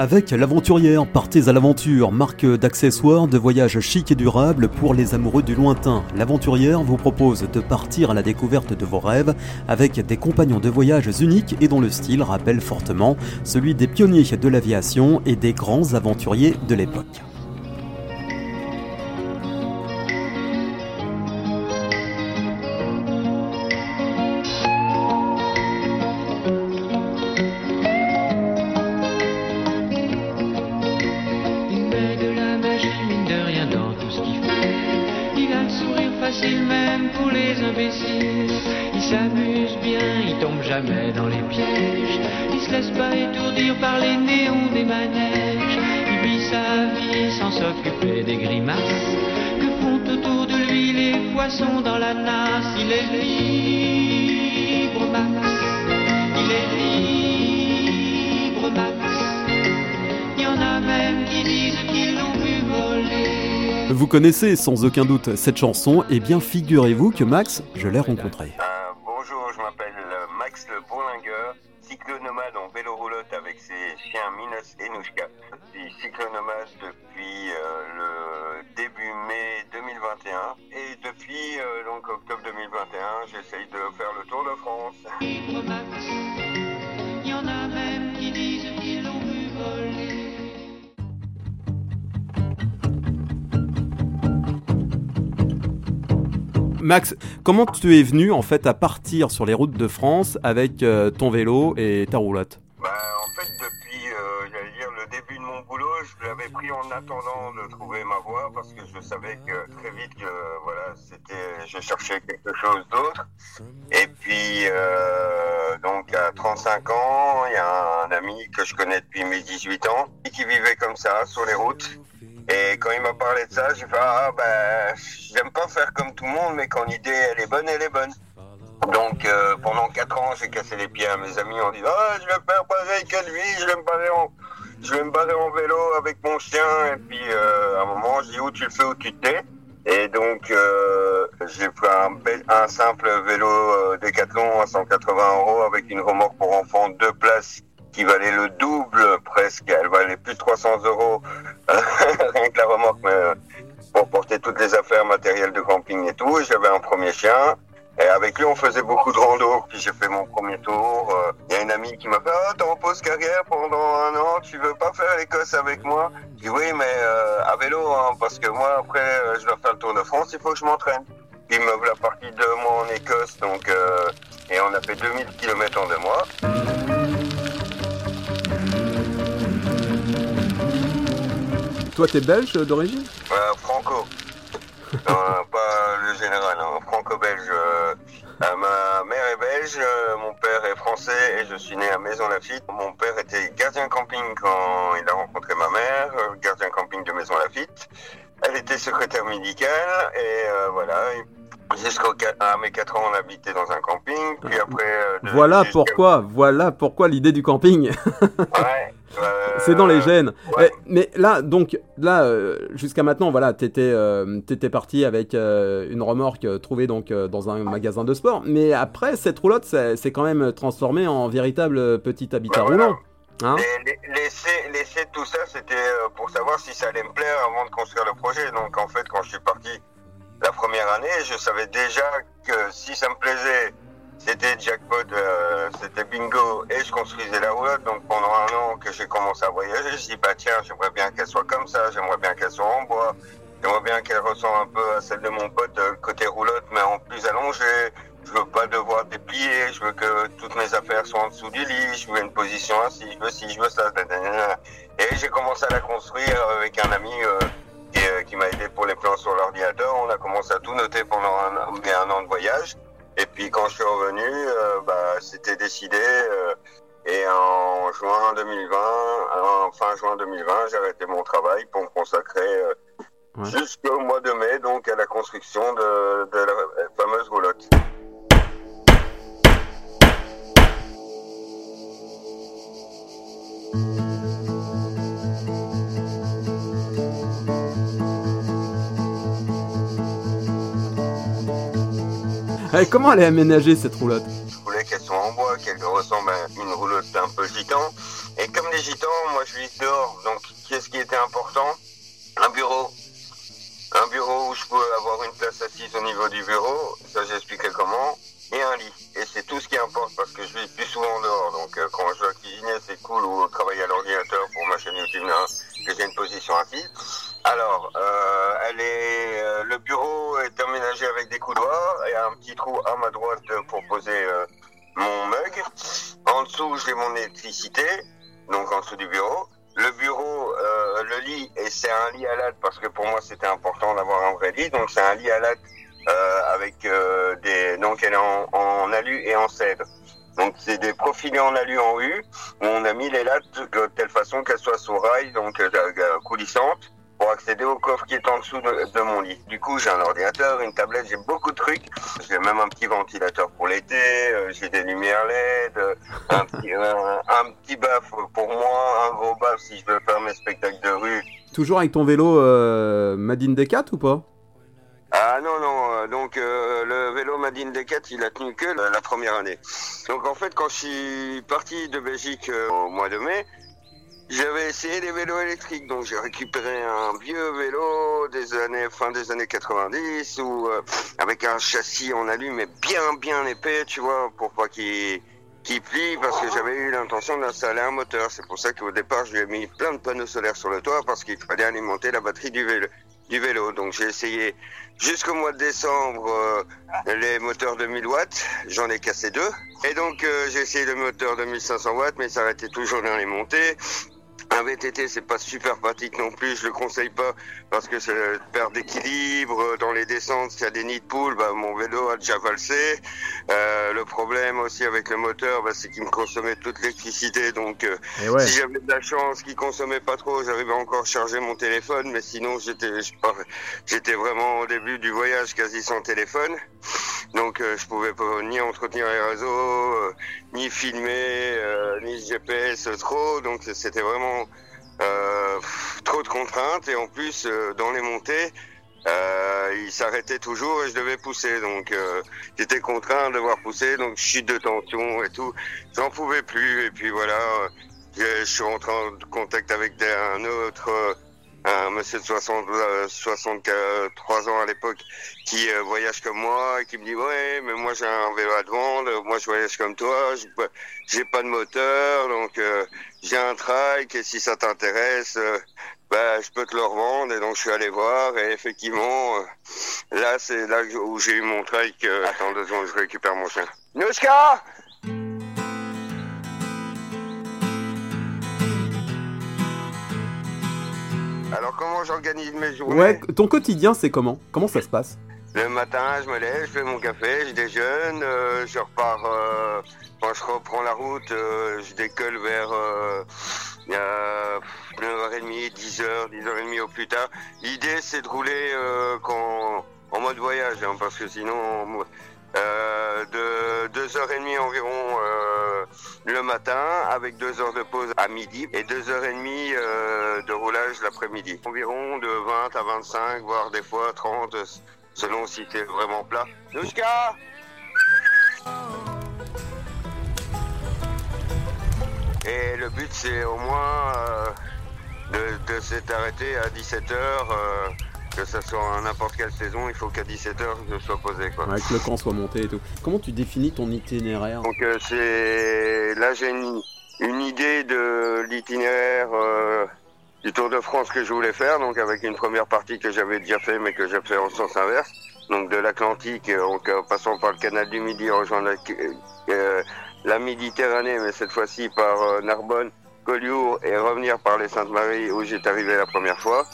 Avec l'Aventurière, partez à l'aventure, marque d'accessoires de voyage chic et durable pour les amoureux du lointain. L'Aventurière vous propose de partir à la découverte de vos rêves avec des compagnons de voyage uniques et dont le style rappelle fortement celui des pionniers de l'aviation et des grands aventuriers de l'époque. Jamais dans les pièges. Il se laisse pas étourdir par les néons des manèges. Il vit sa vie sans s'occuper des grimaces que font autour de lui les poissons dans la nasse. Il est libre, Max. Il est libre, Max. Il y en a même qui disent qu'ils l'ont vu voler. Vous connaissez sans aucun doute cette chanson, et bien figurez-vous que Max, je l'ai rencontré. J'essaye de faire le tour de France. Libre Max. Il y en a même qui disent qu'ils l'ont vu voler. Max, comment tu es venu en fait à partir sur les routes de France avec euh, ton vélo et ta roulotte? Euh, j'allais dire, le début de mon boulot, je l'avais pris en attendant de trouver ma voie parce que je savais que très vite que, voilà, c'était, je cherchais quelque chose d'autre. Et puis, euh, donc, à 35 ans, il y a un ami que je connais depuis mes 18 ans qui vivait comme ça, sur les routes. Et quand il m'a parlé de ça, j'ai fait, ah, ben, j'aime pas faire comme tout le monde, mais quand l'idée, elle est bonne, elle est bonne. Donc euh, pendant 4 ans, j'ai cassé les pieds à mes amis en disant ah, je vais faire pareil que lui, je vais me barrer en, je vais me barrer en vélo avec mon chien. Et puis euh, à un moment, je dis où tu le fais, où tu te tais. Et donc euh, j'ai pris un, bel- un simple vélo euh, Décathlon à 180 euros avec une remorque pour enfants deux places qui valait le double presque. Elle valait plus de 300 euros rien que la remorque, mais euh, pour porter toutes les affaires, matériel de camping et tout. J'avais un premier chien. Avec lui, on faisait beaucoup de rando. Puis j'ai fait mon premier tour. Euh, Il y a une amie qui m'a fait Ah, t'es en pause carrière pendant un an, tu veux pas faire l'Écosse avec moi? Je dis Oui, mais euh, à vélo, hein, parce que moi, après, euh, je dois faire le Tour de France, il faut que je m'entraîne. Puis il me voilà parti deux mois en Écosse, donc, euh, et on a fait 2000 km en deux mois. Toi, t'es belge d'origine? Euh, Franco. Non, pas le général, hein, franco-belge. Euh, ma mère est belge, euh, mon père est français et je suis né à Maison-Lafitte. Mon père était gardien camping quand il a rencontré ma mère, euh, gardien camping de Maison-Lafitte. Elle était secrétaire médicale et euh, voilà. Jusqu'à mes 4 ans, on habitait dans un camping. Puis après. euh, Voilà pourquoi, voilà pourquoi l'idée du camping. Ouais, C'est dans les gènes. ouais. Eh, mais là, donc, là, euh, jusqu'à maintenant, voilà, t'étais, euh, t'étais parti avec euh, une remorque euh, trouvée donc euh, dans un magasin de sport. Mais après, cette roulotte, c'est quand même transformée en véritable euh, petit habitat Bah voilà. roulant. Hein Et la- laisser, laisser tout ça, c'était euh, pour savoir si ça allait me plaire avant de construire le projet. Donc en fait, quand je suis parti la première année, je savais déjà que si ça me plaisait, c'était jackpot, euh, c'était bingo, et je construisais la roulotte. Donc pendant un an que j'ai commencé à voyager, je dis bah tiens, j'aimerais bien qu'elle soit comme ça, j'aimerais bien qu'elle soit en bois, j'aimerais bien qu'elle ressemble un peu à celle de mon pote euh, côté roulotte, mais en plus allongée. Je veux pas devoir déplier, je veux que toutes mes affaires soient en dessous du lit, je veux une position assise, je veux ci, je veux ça. Et j'ai commencé à la construire avec un ami euh, qui, euh, qui m'a aidé pour les plans sur l'ordinateur. On a commencé à tout noter pendant un, un an de voyage. Et puis quand je suis revenu, euh, bah, c'était décidé. euh, et en juin 2020, en fin juin 2020, j'ai arrêté mon travail pour me consacrer euh, Ouais. jusqu'au mois de mai, donc à la construction de, de la fameuse roulotte. Eh, comment elle est aménagée cette roulotte? Je voulais qu'elle soit en bois, qu'elle ressemble à une roulotte un peu gitan. Et comme les gitans, moi je vis dehors. Donc qu'est-ce qui était important? Un bureau. Un bureau où je pouvais avoir une place assise au niveau du bureau. Ça j'expliquais comment et un lit. Et c'est tout ce qui importe parce que je vis plus souvent dehors. Donc euh, quand je dois cuisiner, c'est cool ou travailler à l'ordinateur pour ma chaîne YouTube, que j'ai une position assise. Alors, euh, elle est, euh, le bureau aménagé avec des coudoirs et un petit trou à ma droite pour poser euh, mon mug. En dessous, j'ai mon électricité, donc en dessous du bureau. Le bureau, euh, le lit, et c'est un lit à latte parce que pour moi c'était important d'avoir un vrai lit. Donc c'est un lit à latte euh, avec euh, des, donc elle est en, en alu et en cèdre. Donc c'est des profilés en alu en U où on a mis les lattes de telle façon qu'elles soient sous rail, donc coulissantes pour accéder au coffre qui est en dessous de, de mon lit. Du coup, j'ai un ordinateur, une tablette, j'ai beaucoup de trucs. J'ai même un petit ventilateur pour l'été, euh, j'ai des lumières LED, euh, un petit, un, un petit baf pour moi, un gros baf si je veux faire mes spectacles de rue. Toujours avec ton vélo euh, Madine Decat ou pas? Ah non, non, euh, donc euh, le vélo Madine Decat, il a tenu que la, la première année. Donc en fait, quand je suis parti de Belgique euh, au mois de mai, j'avais essayé des vélos électriques, donc j'ai récupéré un vieux vélo des années fin des années 90 ou euh, avec un châssis en alu mais bien bien épais, tu vois, pour pas qu'il qu'il plie parce que j'avais eu l'intention d'installer un moteur. C'est pour ça qu'au départ, je lui ai mis plein de panneaux solaires sur le toit parce qu'il fallait alimenter la batterie du vélo. Du vélo. Donc j'ai essayé jusqu'au mois de décembre euh, les moteurs de 1000 watts. J'en ai cassé deux. Et donc euh, j'ai essayé le moteur de 1500 watts, mais ça arrêtait toujours dans les montées. Un VTT, c'est pas super pratique non plus, je le conseille pas parce que c'est perte d'équilibre dans les descentes. S'il y a des nids de poules, bah, mon vélo a déjà valsé. Euh, le problème aussi avec le moteur, bah, c'est qu'il me consommait toute l'électricité. Donc, euh, ouais. si j'avais de la chance qu'il consommait pas trop, j'arrivais encore à charger mon téléphone. Mais sinon, j'étais, j'étais vraiment au début du voyage quasi sans téléphone. Donc, euh, je pouvais pas ni entretenir les réseaux, euh, ni filmer, euh, ni GPS trop. Donc, c'était vraiment trop de contraintes. Et en plus, dans les montées, euh, il s'arrêtait toujours et je devais pousser. Donc, euh, j'étais contraint de devoir pousser. Donc, chute de tension et tout. J'en pouvais plus. Et puis voilà, je, suis rentré en contact avec un autre. Euh, un monsieur de 60, euh, 63 ans à l'époque qui euh, voyage comme moi et qui me dit ouais mais moi j'ai un vélo à vendre, moi je voyage comme toi, j'ai pas- de moteur donc euh, j'ai un trike et si ça t'intéresse euh, bah, je peux te le revendre et donc je suis allé voir et effectivement euh, là c'est là où j'ai eu mon trike. euh, attends deux secondes je récupère mon chien. Nuska Alors comment j'organise mes journées Ouais, ton quotidien c'est comment? Comment ça se passe? Le matin, je me lève, je fais mon café, je déjeune, euh, je repars. euh, quand je reprends la route, euh, je décolle vers euh, euh, 9h30, 10h, 10h30 au plus tard. L'idée, c'est de rouler quand, en mode voyage, hein, parce que sinon, de 2h30 environ euh, le matin, avec 2 heures de pause à midi et 2h30 euh, de roulage l'après-midi. Environ de 20 à 25, voire des fois 30 selon si c'est vraiment plat. Nouska Et le but c'est au moins euh, de, de s'être arrêté à 17h, que ce soit en n'importe quelle saison, il faut qu'à 17h je sois posé. Quoi. Ouais, Que le camp soit monté et tout. Comment tu définis ton itinéraire Donc euh, c'est là j'ai une, une idée de l'itinéraire euh, du Tour de France que je voulais faire, donc avec une première partie que j'avais déjà fait mais que j'ai fait en sens inverse, donc de l'Atlantique euh, donc, en passant par le canal du Midi, rejoindre la, euh, la Méditerranée, mais cette fois-ci par euh, Narbonne, Collioure et revenir par les Saintes-Maries où j'étais arrivé la première fois,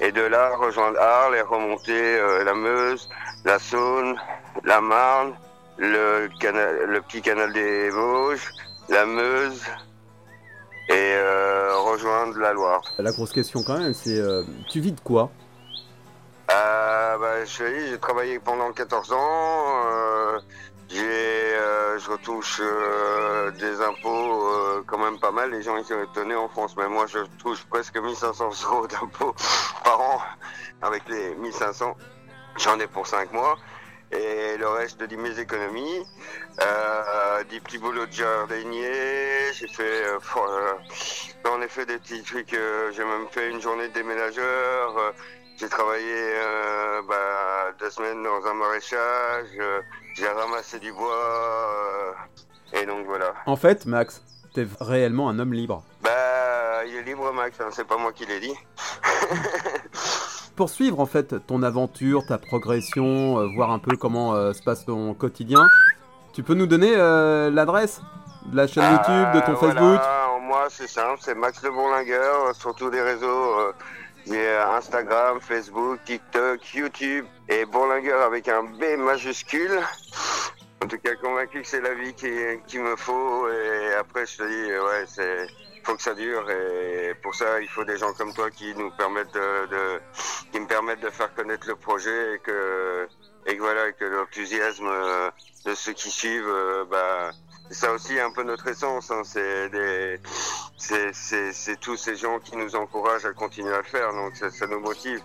et de là rejoindre Arles et remonter euh, la Meuse, la Saône, la Marne, le, canal, le petit canal des Vosges, la Meuse et euh, rejoindre la Loire. La grosse question quand même, c'est euh, tu vis de quoi? Euh, bah, je j'ai travaillé pendant 14 ans. j'ai, euh, je retouche euh, des impôts euh, quand même pas mal. Les gens ils sont étonnés en France, mais moi je touche presque 1500 euros d'impôts par an avec les 1500. J'en ai pour 5 mois. et le reste de mes économies. Euh, des petits boulots de jardinier, j'ai fait, euh, en effet des petits trucs, j'ai même fait une journée de déménageur, j'ai travaillé euh, bah, deux semaines dans un maraîchage, euh, j'ai ramassé du bois, euh, et donc voilà. En fait, Max, t'es réellement un homme libre. Bah, il est libre Max, hein, c'est pas moi qui l'ai dit. Pour suivre en fait ton aventure, ta progression, voir un peu comment se passe ton quotidien, tu peux nous donner l'adresse de la chaîne YouTube, de ton Euh, Facebook? Voilà, Moi, c'est simple, c'est Max le Bourlingueur sur tous les réseaux. Euh, Instagram, Facebook, TikTok, YouTube et Bourlingueur avec un B majuscule. En tout cas, convaincu que c'est la vie qui, qui me faut. Et après, je te dis, ouais, c'est faut que ça dure. Et pour ça, il faut des gens comme toi qui nous permettent de, qui me permettent de faire connaître le projet et que et que voilà, que l'enthousiasme euh, de ceux qui suivent, euh, bah ça aussi un peu notre essence. Hein. C'est des, c'est tous ces gens qui nous encouragent à continuer à le faire. Donc ça, ça nous motive.